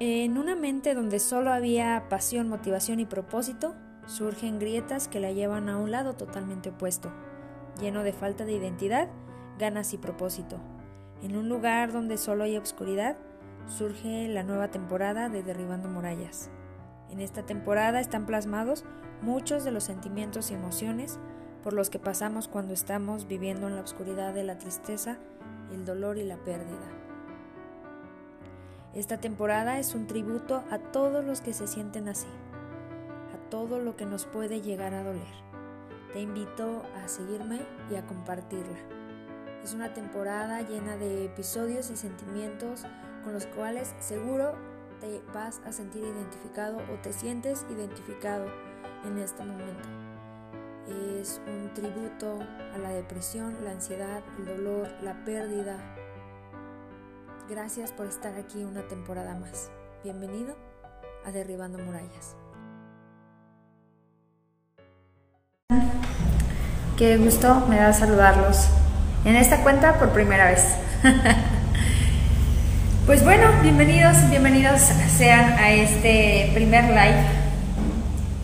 En una mente donde solo había pasión, motivación y propósito, surgen grietas que la llevan a un lado totalmente opuesto, lleno de falta de identidad, ganas y propósito. En un lugar donde solo hay obscuridad, surge la nueva temporada de Derribando Murallas. En esta temporada están plasmados muchos de los sentimientos y emociones por los que pasamos cuando estamos viviendo en la oscuridad de la tristeza, el dolor y la pérdida. Esta temporada es un tributo a todos los que se sienten así, a todo lo que nos puede llegar a doler. Te invito a seguirme y a compartirla. Es una temporada llena de episodios y sentimientos con los cuales seguro te vas a sentir identificado o te sientes identificado en este momento. Es un tributo a la depresión, la ansiedad, el dolor, la pérdida, Gracias por estar aquí una temporada más. Bienvenido a Derribando Murallas. Qué gusto me da saludarlos en esta cuenta por primera vez. pues bueno, bienvenidos, bienvenidos sean a este primer live.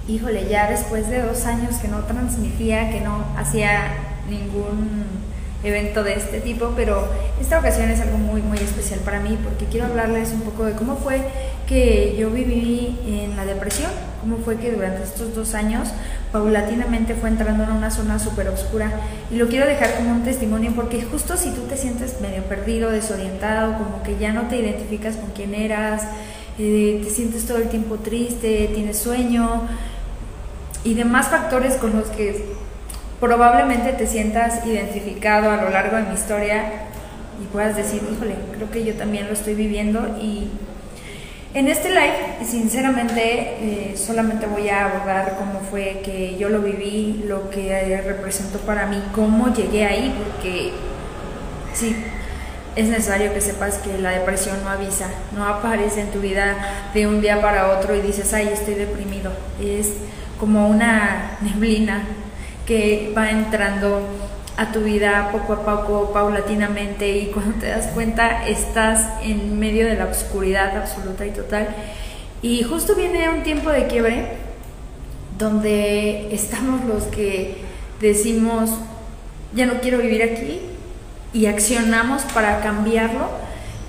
Híjole, ya después de dos años que no transmitía, que no hacía ningún evento de este tipo, pero esta ocasión es algo muy, muy especial para mí porque quiero hablarles un poco de cómo fue que yo viví en la depresión, cómo fue que durante estos dos años paulatinamente fue entrando en una zona súper oscura y lo quiero dejar como un testimonio porque justo si tú te sientes medio perdido, desorientado, como que ya no te identificas con quién eras, eh, te sientes todo el tiempo triste, tienes sueño y demás factores con los que probablemente te sientas identificado a lo largo de mi historia y puedas decir, híjole, creo que yo también lo estoy viviendo y en este live, sinceramente, eh, solamente voy a abordar cómo fue que yo lo viví, lo que representó para mí, cómo llegué ahí, porque sí, es necesario que sepas que la depresión no avisa, no aparece en tu vida de un día para otro y dices, ay, estoy deprimido. Es como una neblina que va entrando a tu vida poco a poco, paulatinamente, y cuando te das cuenta estás en medio de la oscuridad absoluta y total. Y justo viene un tiempo de quiebre donde estamos los que decimos, ya no quiero vivir aquí, y accionamos para cambiarlo,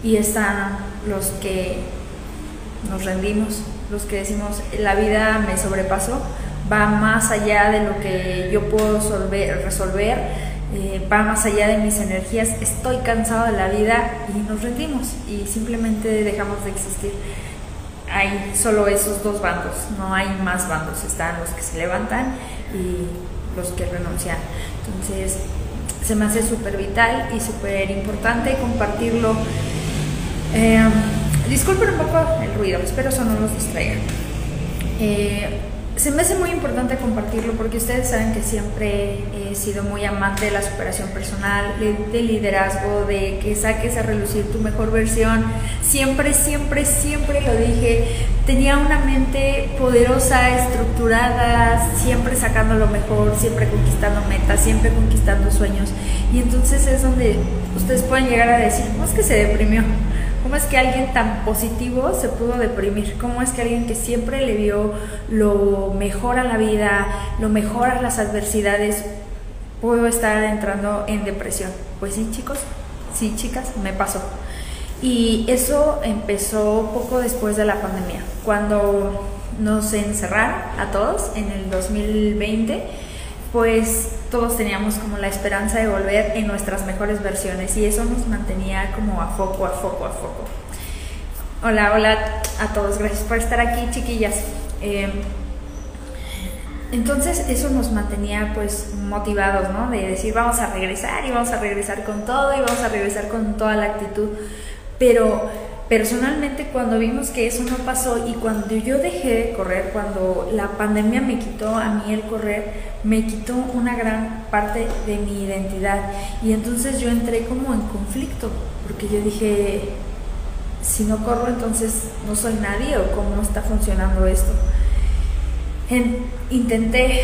y están los que nos rendimos, los que decimos, la vida me sobrepasó, va más allá de lo que yo puedo resolver, eh, va más allá de mis energías, estoy cansado de la vida y nos rendimos y simplemente dejamos de existir. Hay solo esos dos bandos, no hay más bandos, están los que se levantan y los que renuncian. Entonces, se me hace súper vital y súper importante compartirlo. Eh, disculpen un poco el ruido, espero eso no los distraiga. Eh, se me hace muy importante compartirlo porque ustedes saben que siempre he sido muy amante de la superación personal, de liderazgo, de que saques a relucir tu mejor versión. Siempre, siempre, siempre lo dije. Tenía una mente poderosa, estructurada, siempre sacando lo mejor, siempre conquistando metas, siempre conquistando sueños. Y entonces es donde ustedes pueden llegar a decir, ¿cómo es que se deprimió? ¿Cómo es que alguien tan positivo se pudo deprimir? ¿Cómo es que alguien que siempre le vio lo mejor a la vida, lo mejor a las adversidades, pudo estar entrando en depresión? Pues sí, chicos, sí, chicas, me pasó. Y eso empezó poco después de la pandemia, cuando nos encerraron a todos en el 2020 pues todos teníamos como la esperanza de volver en nuestras mejores versiones y eso nos mantenía como a foco, a foco, a foco. Hola, hola a todos, gracias por estar aquí, chiquillas. Em, entonces eso nos mantenía pues motivados, ¿no? De decir vamos a regresar y vamos a regresar con todo y vamos a regresar con toda la actitud. Pero personalmente cuando vimos que eso no pasó y cuando yo dejé de correr, cuando la pandemia me quitó a mí el correr, me quitó una gran parte de mi identidad y entonces yo entré como en conflicto porque yo dije, si no corro entonces no soy nadie o cómo está funcionando esto. intenté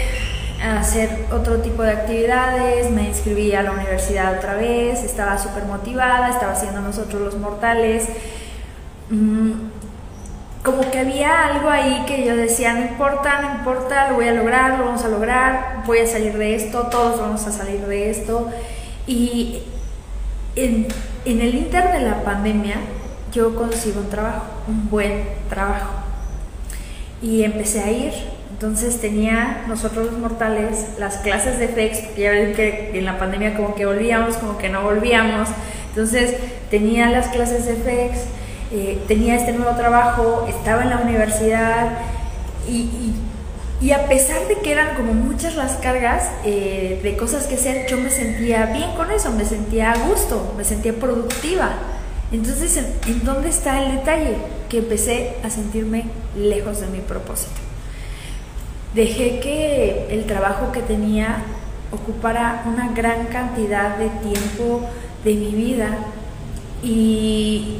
hacer otro tipo de actividades, me inscribí a la universidad otra vez, estaba súper motivada, estaba haciendo nosotros los mortales Mm, como que había algo ahí que yo decía, no importa, no importa, lo voy a lograr, lo vamos a lograr, voy a salir de esto, todos vamos a salir de esto. Y en, en el inter de la pandemia yo consigo un trabajo, un buen trabajo. Y empecé a ir. Entonces tenía nosotros los mortales las clases de FEX, ya ven que en la pandemia como que volvíamos, como que no volvíamos. Entonces tenía las clases de FEX, eh, tenía este nuevo trabajo, estaba en la universidad y, y, a pesar de que eran como muchas las cargas eh, de cosas que hacer, yo me sentía bien con eso, me sentía a gusto, me sentía productiva. Entonces, ¿en, dónde está el detalle? Que empecé a sentirme lejos de mi propósito. Dejé que el trabajo que tenía ocupara una gran cantidad de tiempo de mi vida y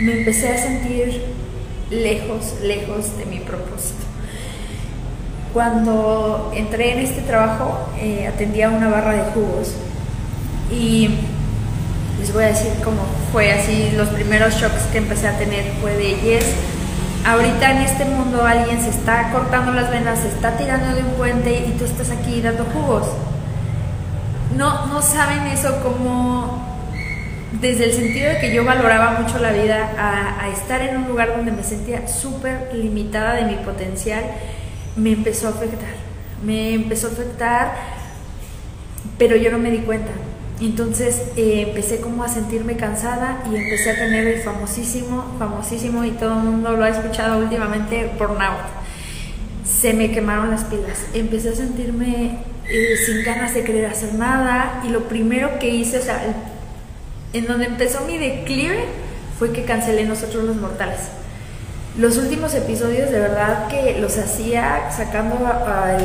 me empecé a sentir lejos, lejos de mi propósito. Cuando entré en este trabajo, eh, atendía una barra de jugos y les voy a decir cómo fue así, los primeros shocks que empecé a tener fue de yes, ahorita en este mundo alguien se está cortando las venas, se está tirando de un puente y tú estás aquí dando jugos. No, no saben eso como desde el sentido de que yo valoraba mucho la vida a, estar en un lugar donde me sentía súper limitada de mi potencial, me empezó a afectar. Me empezó a afectar, pero yo no me di cuenta. Entonces eh, empecé como a sentirme cansada y empecé a tener el famosísimo, famosísimo y todo el mundo lo ha escuchado últimamente, burnout. Se me quemaron las pilas. Empecé a sentirme eh, sin ganas de querer hacer nada y lo primero que hice, o sea, en donde empezó mi declive fue que cancelé Nosotros los Mortales. Los últimos episodios de verdad que los hacía sacando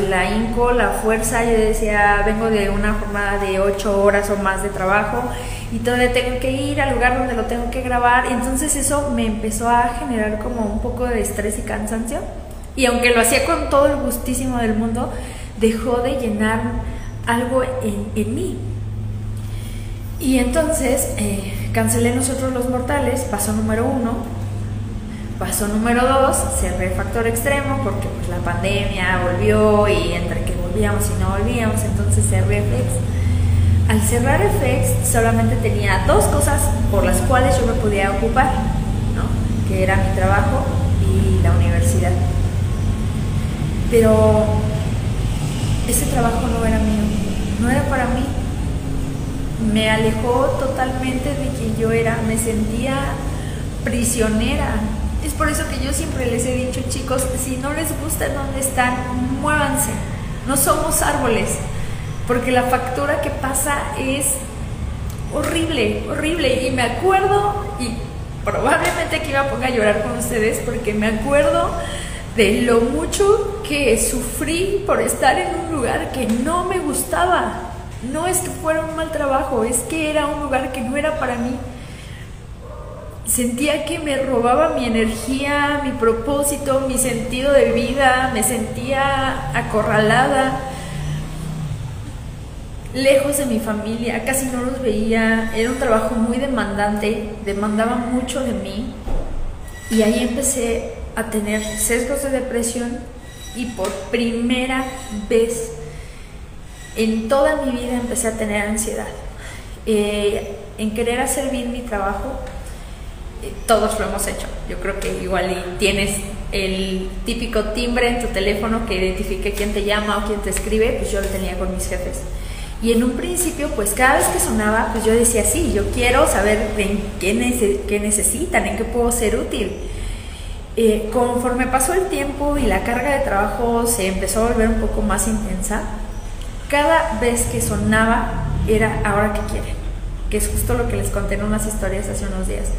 la inco, la fuerza, yo decía, vengo de una jornada de ocho horas o más de trabajo y todavía tengo que ir al lugar donde lo tengo que grabar, entonces eso me empezó a generar como un poco de estrés y cansancio. Y aunque lo hacía con todo el gustísimo del mundo, dejó de llenar algo en, mí. Y entonces eh, cancelé nosotros los mortales, paso número uno, Paso número dos, cerré factor extremo porque pues la pandemia volvió y entre que volvíamos y no volvíamos, entonces cerré FX. Al cerrar FX solamente tenía dos cosas por las cuales yo me podía ocupar, ¿no? que era mi trabajo y la universidad. Pero ese trabajo no era mío, no era para mí. Me alejó totalmente de quien yo era, me sentía prisionera es por eso que yo siempre les he dicho, chicos, si no les gusta dónde están, muévanse. No somos árboles, porque la factura que pasa es horrible, horrible. Y me acuerdo, y probablemente aquí iba a poner a llorar con ustedes, porque me acuerdo de lo mucho que sufrí por estar en un lugar que no me gustaba. No es que fuera un mal trabajo, es que era un lugar que no era para mí. Sentía que me robaba mi energía, mi propósito, mi sentido de vida, me sentía acorralada, lejos de mi familia, casi no los veía, era un trabajo muy demandante, demandaba mucho de mí. Y ahí empecé a tener sesgos de depresión y por primera vez en toda mi vida empecé a tener ansiedad. Eh, en querer hacer bien mi trabajo, todos lo hemos hecho. Yo creo que igual tienes el típico timbre en tu teléfono que identifique quién te llama o quién te escribe, pues yo lo tenía con mis jefes. Y en un principio, pues cada vez que sonaba, pues yo decía, sí, yo quiero saber en qué, qué necesitan, en qué puedo ser útil. Eh, conforme pasó el tiempo y la carga de trabajo se empezó a volver un poco más intensa, cada vez que sonaba era ahora que quieren, que es justo lo que les conté en unas historias hace unos días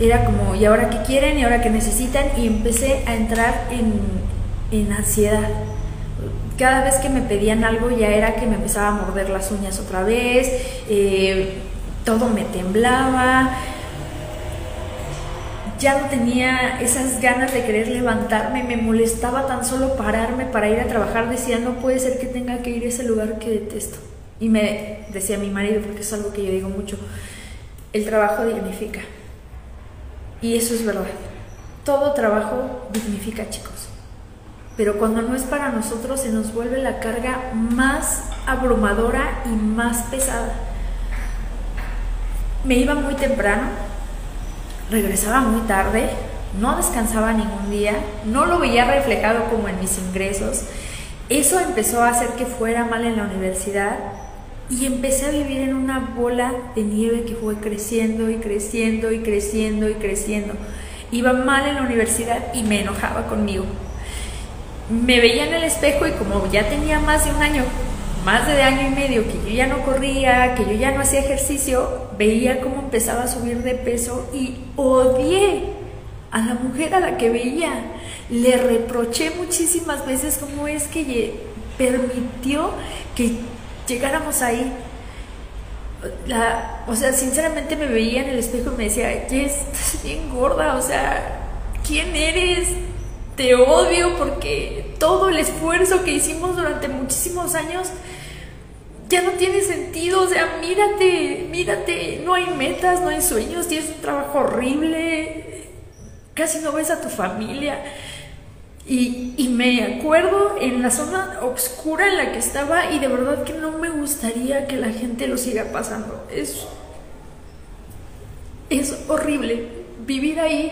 era como, ¿y ahora qué quieren? ¿Y ahora qué necesitan? Y empecé a entrar en, en ansiedad. Cada vez que me pedían algo ya era que me empezaba a morder las uñas otra vez, eh, todo me temblaba, ya no tenía esas ganas de querer levantarme, me molestaba tan solo pararme para ir a trabajar, decía, no puede ser que tenga que ir a ese lugar que detesto. Y me decía mi marido, porque es algo que yo digo mucho, el trabajo dignifica. Y eso es verdad. todo trabajo dignifica, chicos. Pero cuando no es para nosotros se nos vuelve la carga más abrumadora y más pesada. Me iba muy temprano, regresaba muy tarde, no descansaba ningún día, no lo veía reflejado como en mis ingresos. Eso empezó a hacer que fuera mal en la universidad y empecé a vivir en una bola de nieve que fue creciendo y creciendo y creciendo y creciendo. Iba mal en la universidad y me enojaba conmigo. Me veía en el espejo y como ya tenía más de un año, más de año y medio que yo ya no corría, que yo ya no hacía ejercicio, veía cómo empezaba a subir de peso y odié a la mujer a la que veía. Le reproché muchísimas veces cómo es que permitió que llegáramos ahí. La, o sea, sinceramente me veía en el espejo y me decía, Jess, estás bien gorda, o sea, ¿quién eres? Te odio porque todo el esfuerzo que hicimos durante muchísimos años ya no tiene sentido, o sea, mírate, mírate, no hay metas, no hay sueños, tienes un trabajo horrible, casi no ves a tu familia. Y, me acuerdo en la zona oscura en la que estaba y de verdad que no me gustaría que la gente lo siga pasando. Es, es horrible vivir ahí.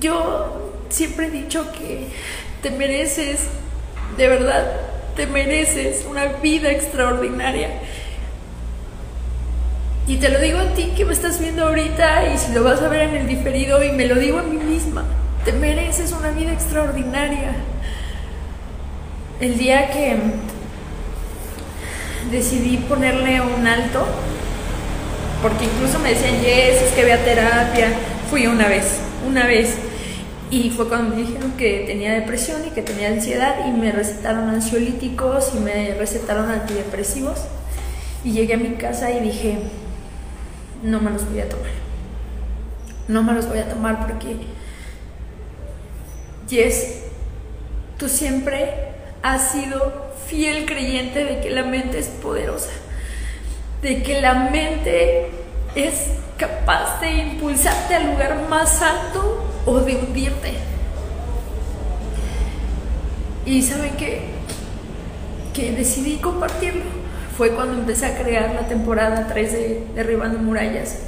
Yo siempre he dicho que te mereces, de verdad, te mereces una vida extraordinaria. Y te lo digo a ti que me estás viendo ahorita y si lo vas a ver en el diferido y me lo digo a mí misma, te mereces una vida extraordinaria. El día que decidí ponerle un alto, porque incluso me decían, yes, es que vea terapia, fui una vez, una vez. Y fue cuando me dijeron que tenía depresión y que tenía ansiedad y me recetaron ansiolíticos y me recetaron antidepresivos. Y llegué a mi casa y dije, no me los voy a tomar. No me los voy a tomar porque, Jess, tú siempre has sido fiel creyente de que la mente es poderosa, de que la mente es capaz de impulsarte al lugar más alto o de hundirte. Y saben que, que decidí compartirlo fue cuando empecé a crear la temporada 3 de Derribando Murallas.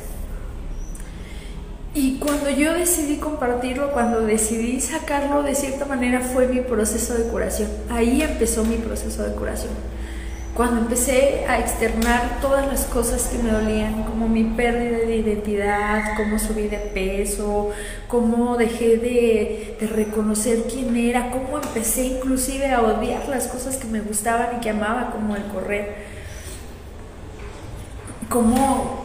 Y cuando yo decidí compartirlo, cuando decidí sacarlo, de cierta manera fue mi proceso de curación. Ahí empezó mi proceso de curación. Cuando empecé a externar todas las cosas que me dolían, como mi pérdida de identidad, cómo subí de peso, cómo dejé de, reconocer quién era, cómo empecé inclusive a odiar las cosas que me gustaban y que amaba, como el correr. Cómo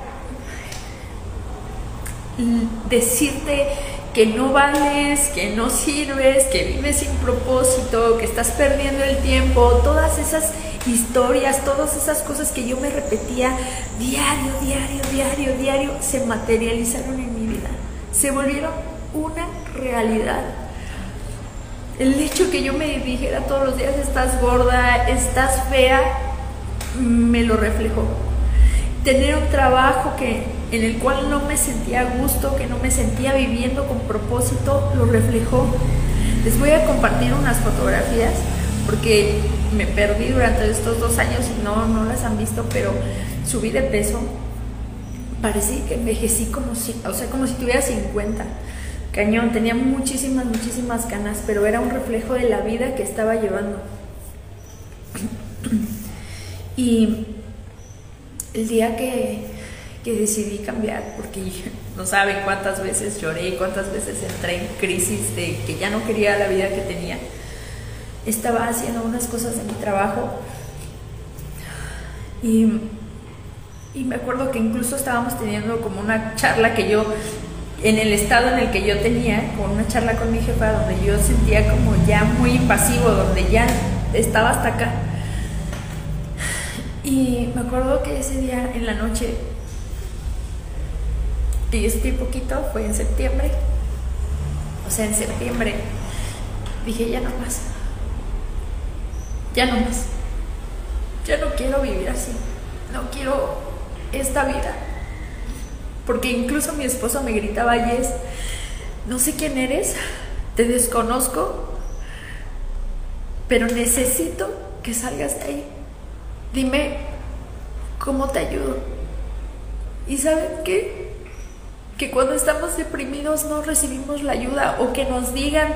decirte que no vales, que no sirves, que vives sin propósito, que estás perdiendo el tiempo, todas esas historias, todas esas cosas que yo me repetía diario, diario, diario, diario, se materializaron en mi vida, se volvieron una realidad. El hecho que yo me dijera todos los días, estás gorda, estás fea, me lo reflejó tener un trabajo que, en el cual no me sentía a gusto, que no me sentía viviendo con propósito, lo reflejó. Les voy a compartir unas fotografías porque me perdí durante estos dos años y no, no las han visto, pero subí de peso. Parecía que envejecí como si, o sea, como si tuviera 50. Cañón, tenía muchísimas, muchísimas ganas, pero era un reflejo de la vida que estaba llevando. Y el día que, decidí cambiar, porque no saben cuántas veces lloré, cuántas veces entré en crisis de que ya no quería la vida que tenía, estaba haciendo unas cosas de mi trabajo y, y me acuerdo que incluso estábamos teniendo como una charla que yo en el estado en el que yo tenía, con una charla con mi jefa, donde yo sentía como ya muy invasivo, donde ya estaba hasta acá. Y me acuerdo que ese día en la noche, y este poquito, fue en septiembre, o sea, en septiembre, dije, ya no más, ya no más, ya no quiero vivir así, no quiero esta vida, Porque incluso mi esposo me gritaba, Yes, no sé quién eres, te desconozco, pero necesito que salgas de ahí. Dime cómo te ayudo. ¿Y saben qué? Que cuando estamos deprimidos no recibimos la ayuda o que nos digan,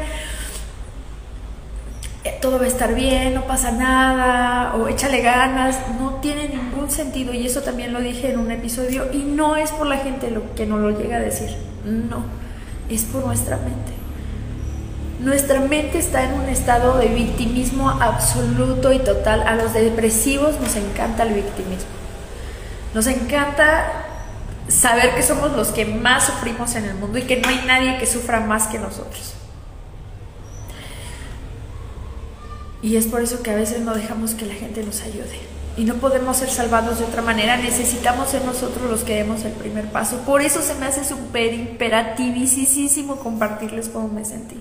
eh, todo va a estar bien, no pasa nada, o échale ganas, no tiene ningún sentido y eso también lo dije en un episodio y no es por la gente lo que no lo llega a decir, no, es por nuestra mente. Nuestra mente está en un estado de victimismo absoluto y total. A los depresivos nos encanta el victimismo. Nos encanta saber que somos los que más sufrimos en el mundo y que no hay nadie que sufra más que nosotros. Y es por eso que a veces no dejamos que la gente nos ayude. Y no podemos ser salvados de otra manera. Necesitamos ser nosotros los que demos el primer paso. Por eso se me hace súper imperativísimo compartirles cómo me sentí.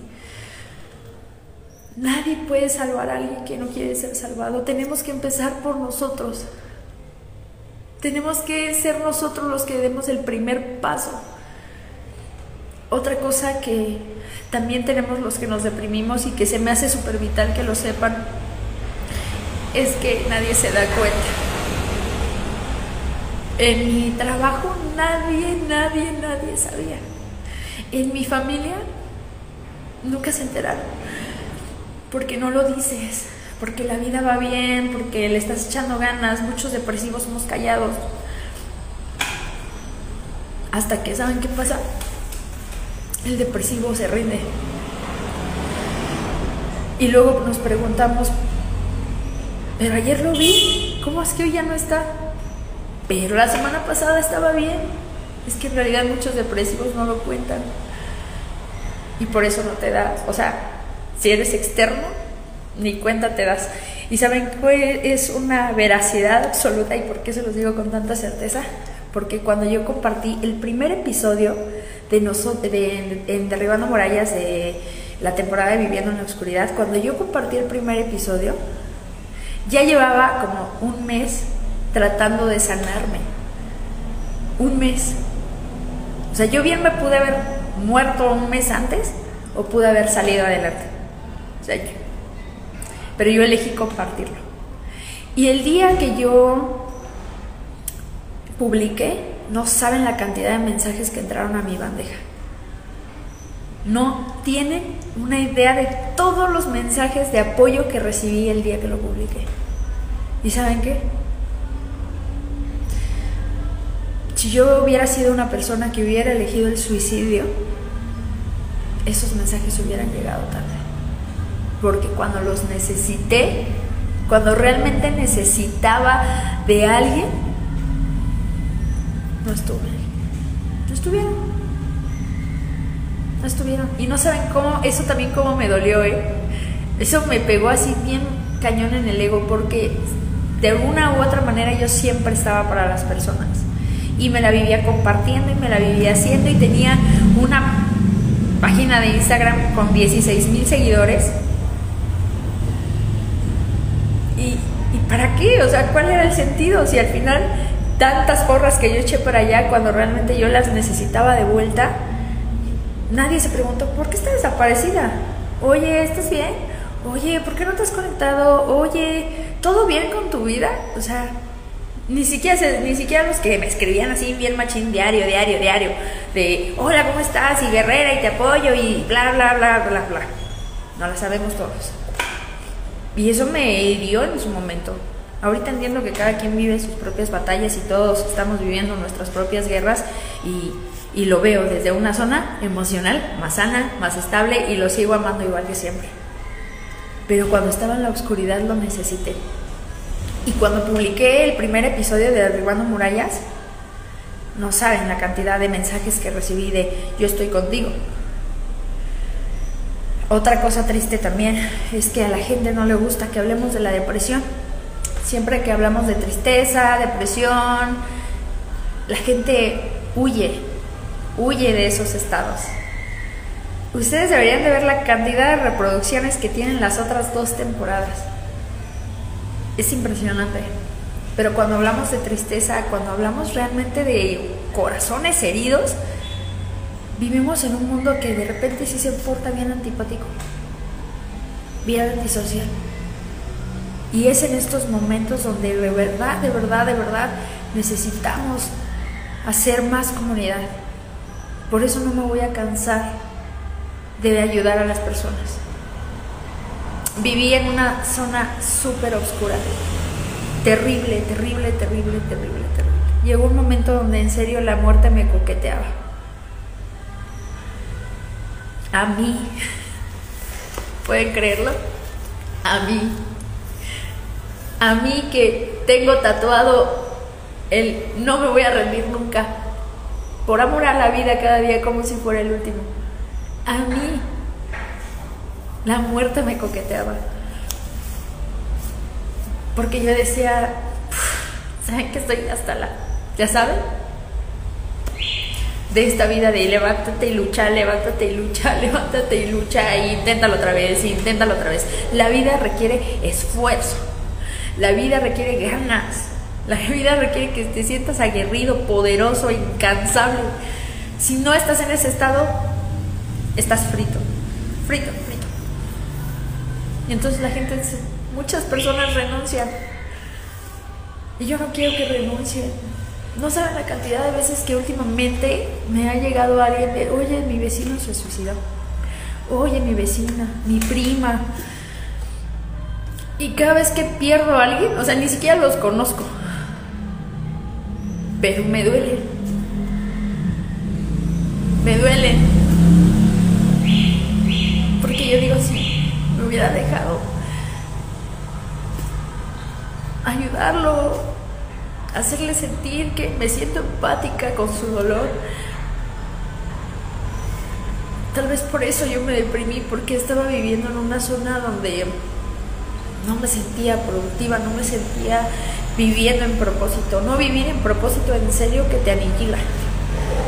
Nadie puede salvar a alguien que no quiere ser salvado. Tenemos que empezar por nosotros. Tenemos que ser nosotros los que demos el primer paso. Otra cosa que también tenemos los que nos deprimimos y que se me hace súper vital que lo sepan, es que nadie se da cuenta. En mi trabajo nadie, nadie, nadie sabía. En mi familia nunca se enteraron. Porque no lo dices, porque la vida va bien, porque le estás echando ganas. Muchos depresivos somos callados. Hasta que, ¿saben qué pasa? el depresivo se rinde. Y luego nos preguntamos, pero ayer lo vi, ¿cómo es que hoy ya no está? Pero la semana pasada estaba bien. Es que en realidad muchos depresivos no lo cuentan. Y por eso no te das. O sea, si eres externo, ni cuenta te das. ¿Y saben qué es una veracidad absoluta y por qué se los digo con tanta certeza? Porque cuando yo compartí el primer episodio de, nosotros, de, en Derribando Murallas de la temporada de Viviendo en la Oscuridad, cuando yo compartí el primer episodio, ya llevaba como un mes tratando de sanarme. Un mes. O sea, yo bien me pude haber muerto un mes antes o pude haber salido adelante. Pero yo elegí compartirlo. Y el día que yo publiqué, no saben la cantidad de mensajes que entraron a mi bandeja. No tienen una idea de todos los mensajes de apoyo que recibí el día que lo publiqué. ¿Y saben qué? Si yo hubiera sido una persona que hubiera elegido el suicidio, esos mensajes hubieran llegado tarde. Porque cuando los necesité, cuando realmente necesitaba de alguien, no estuve. No estuvieron. No estuvieron. Y no saben cómo, eso también cómo me dolió, ¿eh? Eso me pegó así bien cañón en el ego porque de una u otra manera yo siempre estaba para las personas. Y me la vivía compartiendo y me la vivía haciendo y tenía una página de Instagram con 16 mil seguidores. ¿Y, ¿Y para qué? O sea, ¿cuál era el sentido? Si al final tantas porras que yo eché por allá cuando realmente yo las necesitaba de vuelta, nadie se preguntó, ¿por qué está desaparecida? Oye, ¿estás bien? Oye, ¿por qué no te has conectado? Oye, ¿todo bien con tu vida? O sea, ni siquiera, ni siquiera los que me escribían así bien machín diario, diario, diario, de hola, ¿cómo estás? Y guerrera y te apoyo y bla, bla, bla, bla, bla. No la sabemos todos. Y eso me hirió en su momento. Ahorita entiendo que cada quien vive sus propias batallas y todos estamos viviendo nuestras propias guerras y, lo veo desde una zona emocional más sana, más estable y lo sigo amando igual que siempre. Pero cuando estaba en la oscuridad lo necesité. Y cuando publiqué el primer episodio de Derribando Murallas, no saben la cantidad de mensajes que recibí de yo estoy contigo. Otra cosa triste también es que a la gente no le gusta que hablemos de la depresión Siempre que hablamos de tristeza, depresión, la gente huye, huye de esos estados. Ustedes deberían de ver la cantidad de reproducciones que tienen las otras dos temporadas. Es impresionante. Pero cuando hablamos de tristeza, cuando hablamos realmente de corazones heridos, vivimos en un mundo que de repente sí se porta bien antipático, bien antisocial. Y es en estos momentos donde de verdad, de verdad, de verdad necesitamos hacer más comunidad. Por eso no me voy a cansar de ayudar a las personas. Viví en una zona súper oscura, terrible, terrible, terrible, terrible, terrible. Llegó un momento donde en serio la muerte me coqueteaba. A mí, ¿pueden creerlo? A mí a mí que tengo tatuado el no me voy a rendir nunca, por amor a la vida cada día como si fuera el último. A mí la muerte me coqueteaba. Porque yo decía, ¿saben que estoy hasta la, ya saben? De esta vida de levántate y lucha, levántate y lucha, levántate y lucha, e inténtalo otra vez, inténtalo otra vez. La vida requiere esfuerzo la vida requiere ganas. La vida requiere que te sientas aguerrido, poderoso, incansable. Si no estás en ese estado, estás frito. Frito, frito. Y entonces la gente dice, muchas personas renuncian. Y yo no quiero que renuncien. No saben la cantidad de veces que últimamente me ha llegado alguien de, oye, mi vecino se suicidó. Oye, mi vecina, mi prima, y cada vez que pierdo a alguien, o sea, ni siquiera los conozco. Pero me duele. Me duele. Porque yo digo, si me hubiera dejado ayudarlo, hacerle sentir que me siento empática con su dolor. Tal vez por eso yo me deprimí, porque estaba viviendo en una zona donde no me sentía productiva, no me sentía viviendo en propósito. No vivir en propósito en serio que te aniquila.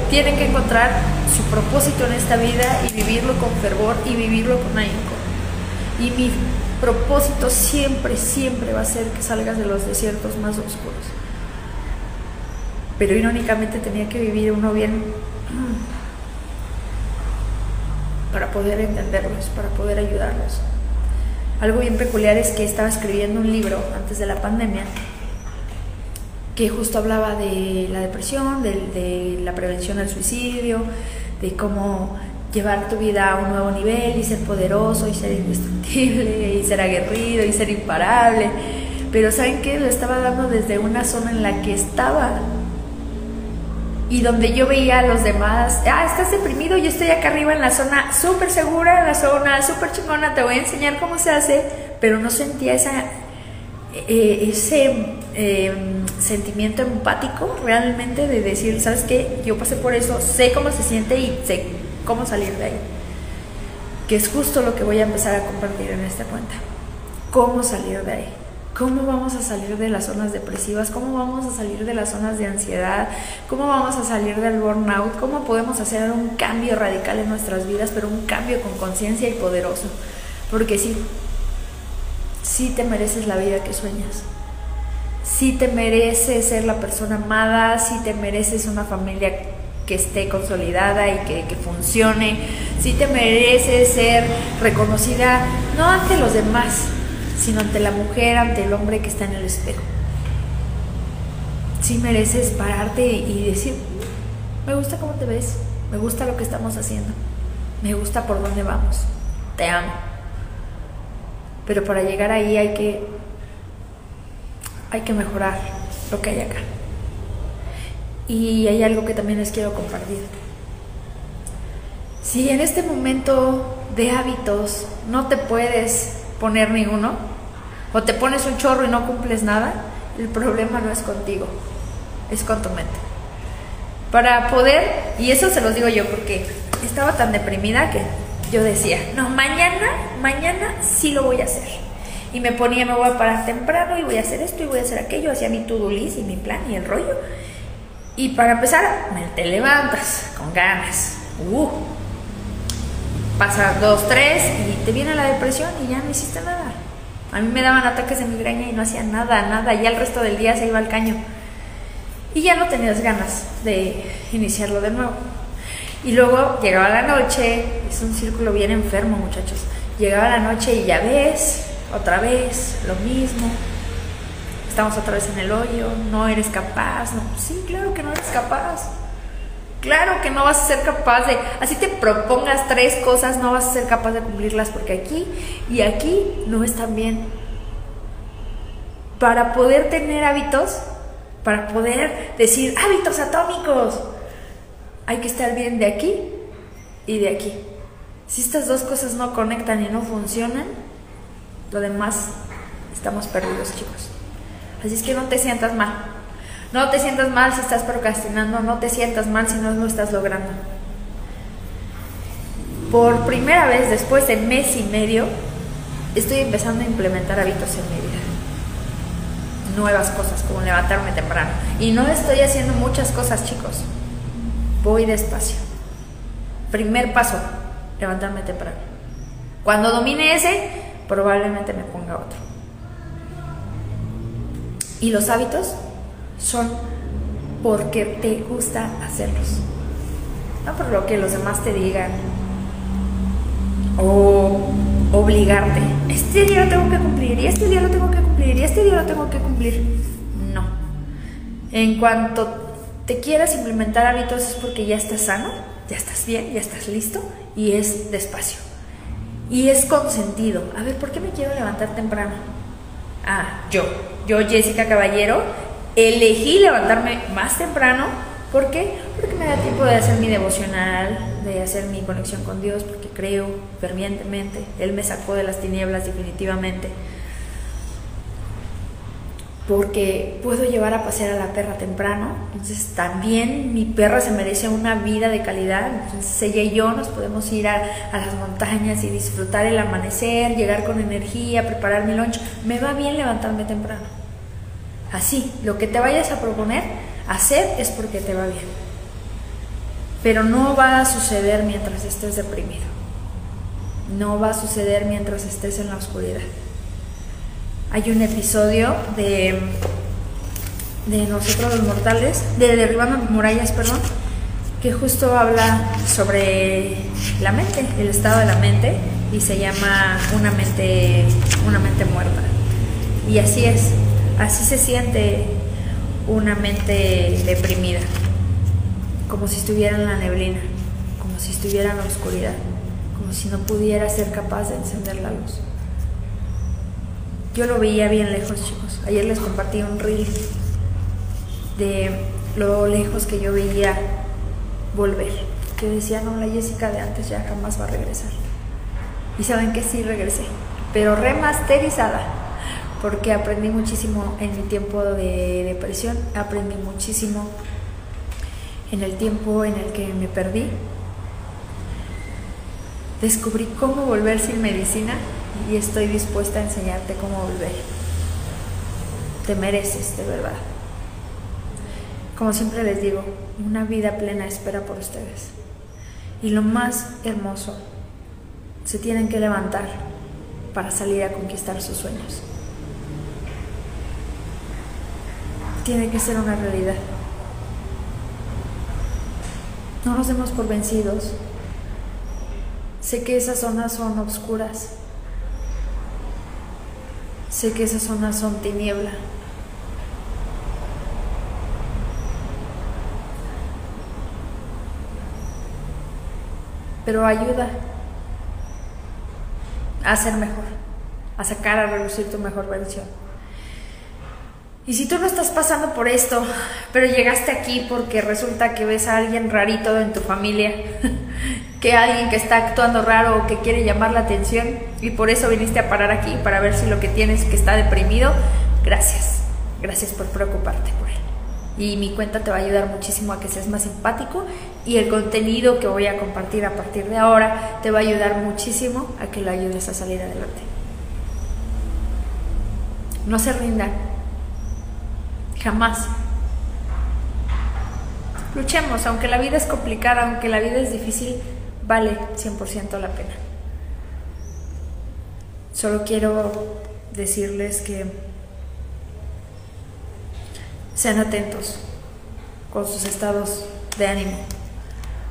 Tienen que encontrar su propósito en esta vida y vivirlo con fervor y vivirlo con ahínco. Y mi propósito siempre, siempre va a ser que salgas de los desiertos más oscuros. Pero irónicamente tenía que vivir uno bien para poder entenderlos, para poder ayudarlos. Algo bien peculiar es que estaba escribiendo un libro antes de la pandemia que justo hablaba de la depresión, de, la prevención del suicidio, de cómo llevar tu vida a un nuevo nivel y ser poderoso y ser indestructible y ser aguerrido y ser imparable. Pero ¿saben qué? Lo estaba dando desde una zona en la que estaba y donde yo veía a los demás, ah, estás deprimido, yo estoy acá arriba en la zona súper segura, en la zona súper chingona, te voy a enseñar cómo se hace, pero no sentía esa, eh, ese em, sentimiento empático realmente de decir, ¿sabes qué? Yo pasé por eso, sé cómo se siente y sé cómo salir de ahí. Que es justo lo que voy a empezar a compartir en esta cuenta. ¿Cómo salir de ahí? ¿Cómo vamos a salir de las zonas depresivas? ¿Cómo vamos a salir de las zonas de ansiedad? ¿Cómo vamos a salir del burnout? ¿Cómo podemos hacer un cambio radical en nuestras vidas, pero un cambio con conciencia y poderoso? Porque sí, sí te mereces la vida que sueñas. Sí te mereces ser la persona amada, sí te mereces una familia que esté consolidada y que, funcione, sí te mereces ser reconocida no ante los demás, sino ante la mujer, ante el hombre que está en el espejo. Si mereces pararte y decir, me gusta cómo te ves, me gusta lo que estamos haciendo, me gusta por dónde vamos, te amo. Pero para llegar ahí hay que, hay que mejorar lo que hay acá. Y hay algo que también les quiero compartir. Si en este momento de hábitos no te puedes poner ninguno, o te pones un chorro y no cumples nada, el problema no es contigo, es con tu mente. Para poder, y eso se los digo yo porque estaba tan deprimida que yo decía, no, mañana, mañana sí lo voy a hacer. Y me ponía, me voy a parar temprano y voy a hacer esto y voy a hacer aquello, hacía mi to-do list y mi plan y el rollo. Y para empezar, te levantas con ganas. Uh, pasa dos, tres y te viene la depresión y ya no hiciste nada. A mí me daban ataques de migraña y no hacía nada, nada, ya el resto del día se iba al caño. Y ya no tenías ganas de iniciarlo de nuevo. Y luego llegaba la noche, es un círculo bien enfermo muchachos, llegaba la noche y ya ves, otra vez, lo mismo, estamos otra vez en el hoyo, no eres capaz, no, sí, claro que no eres capaz, claro que no vas a ser capaz de, así te propongas tres cosas, no vas a ser capaz de cumplirlas porque aquí y aquí no están bien. Para poder tener hábitos, para poder decir hábitos atómicos, hay que estar bien de aquí y de aquí. Si estas dos cosas no conectan y no funcionan, lo demás estamos perdidos, chicos. Así es que no te sientas mal. No te sientas mal si estás procrastinando, no te sientas mal si no lo estás logrando. Por primera vez después de mes y medio, estoy empezando a implementar hábitos en mi vida. Nuevas cosas, como levantarme temprano. Y no estoy haciendo muchas cosas, chicos voy despacio. Primer paso, levantarme temprano. Cuando domine ese, probablemente me ponga otro. Y los hábitos son porque te gusta hacerlos. No por lo que los demás te digan. O obligarte. Este día lo tengo que cumplir, y este día lo tengo que cumplir, y este día lo tengo que cumplir. No. En cuanto te quieras implementar hábitos es porque ya estás sano, ya estás bien, ya estás listo y es despacio. Y es consentido. A ver, ¿por qué me quiero levantar temprano? Ah, yo, yo Jessica Caballero, elegí levantarme más temprano. ¿Por qué? Porque me da tiempo de hacer mi devocional, de hacer mi conexión con Dios, porque creo fervientemente. Él me sacó de las tinieblas definitivamente porque puedo llevar a pasear a la perra temprano, entonces también mi perra se merece una vida de calidad, entonces ella y yo nos podemos ir a, las montañas y disfrutar el amanecer, llegar con energía, preparar mi lunch, me va bien levantarme temprano. Así, lo que te vayas a proponer hacer es porque te va bien, pero no va a suceder mientras estés deprimido, no va a suceder mientras estés en la oscuridad. Hay un episodio de, de Nosotros los Mortales, de Derribando Murallas, perdón, que justo habla sobre la mente, el estado de la mente, y se llama una mente, una mente muerta. Y así es, así se siente una mente deprimida, como si estuviera en la neblina, como si estuviera en la oscuridad, como si no pudiera ser capaz de encender la luz. Yo lo veía bien lejos, chicos. Ayer les compartí un reel de lo lejos que yo veía volver. Que decía, no, la Jessica de antes ya jamás va a regresar. Y saben que sí regresé, pero remasterizada, porque aprendí muchísimo en mi tiempo de depresión, aprendí muchísimo en el tiempo en el que me perdí. Descubrí cómo volver sin medicina y estoy dispuesta a enseñarte cómo volver. Te mereces, de verdad. Como siempre les digo, una vida plena espera por ustedes. Y lo más hermoso, se tienen que levantar para salir a conquistar sus sueños. Tiene que ser una realidad. No nos demos por vencidos. Sé que esas zonas son oscuras, Sé que esas zonas son tiniebla. Pero ayuda a ser mejor, a sacar a reducir tu mejor versión. Y si tú no estás pasando por esto, pero llegaste aquí porque resulta que ves a alguien rarito en tu familia, que alguien que está actuando raro o que quiere llamar la atención y por eso viniste a parar aquí para ver si lo que tienes que está deprimido, gracias. Gracias por preocuparte por él. Y mi cuenta te va a ayudar muchísimo a que seas más simpático y el contenido que voy a compartir a partir de ahora te va a ayudar muchísimo a que lo ayudes a salir adelante. No se rindan Jamás. Luchemos, aunque la vida es complicada, aunque la vida es difícil, vale 100% la pena. Solo quiero decirles que sean atentos con sus estados de ánimo,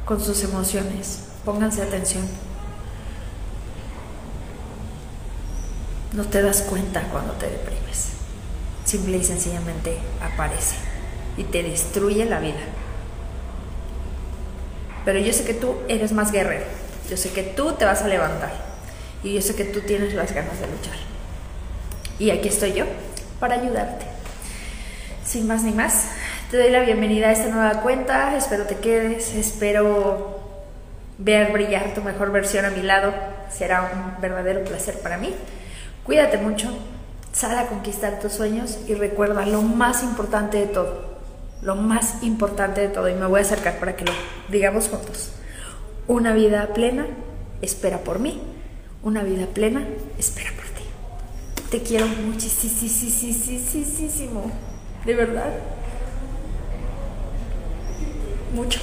con sus emociones. Pónganse atención. No te das cuenta cuando te deprimes. Simple y sencillamente aparece y te destruye la vida. Pero yo sé que tú eres más guerrero. Yo sé que tú te vas a levantar. Y yo sé que tú tienes las ganas de luchar. Y aquí estoy yo para ayudarte. Sin más ni más, te doy la bienvenida a esta nueva cuenta. Espero te quedes. Espero ver brillar tu mejor versión a mi lado. Será un verdadero placer para mí. Cuídate mucho. Sal a conquistar tus sueños y recuerda lo más importante de todo lo más importante de todo, y me voy a acercar para que lo digamos juntos. Una vida plena espera por mí, una vida plena espera por ti. Te quiero muchísimo, de verdad, mucho.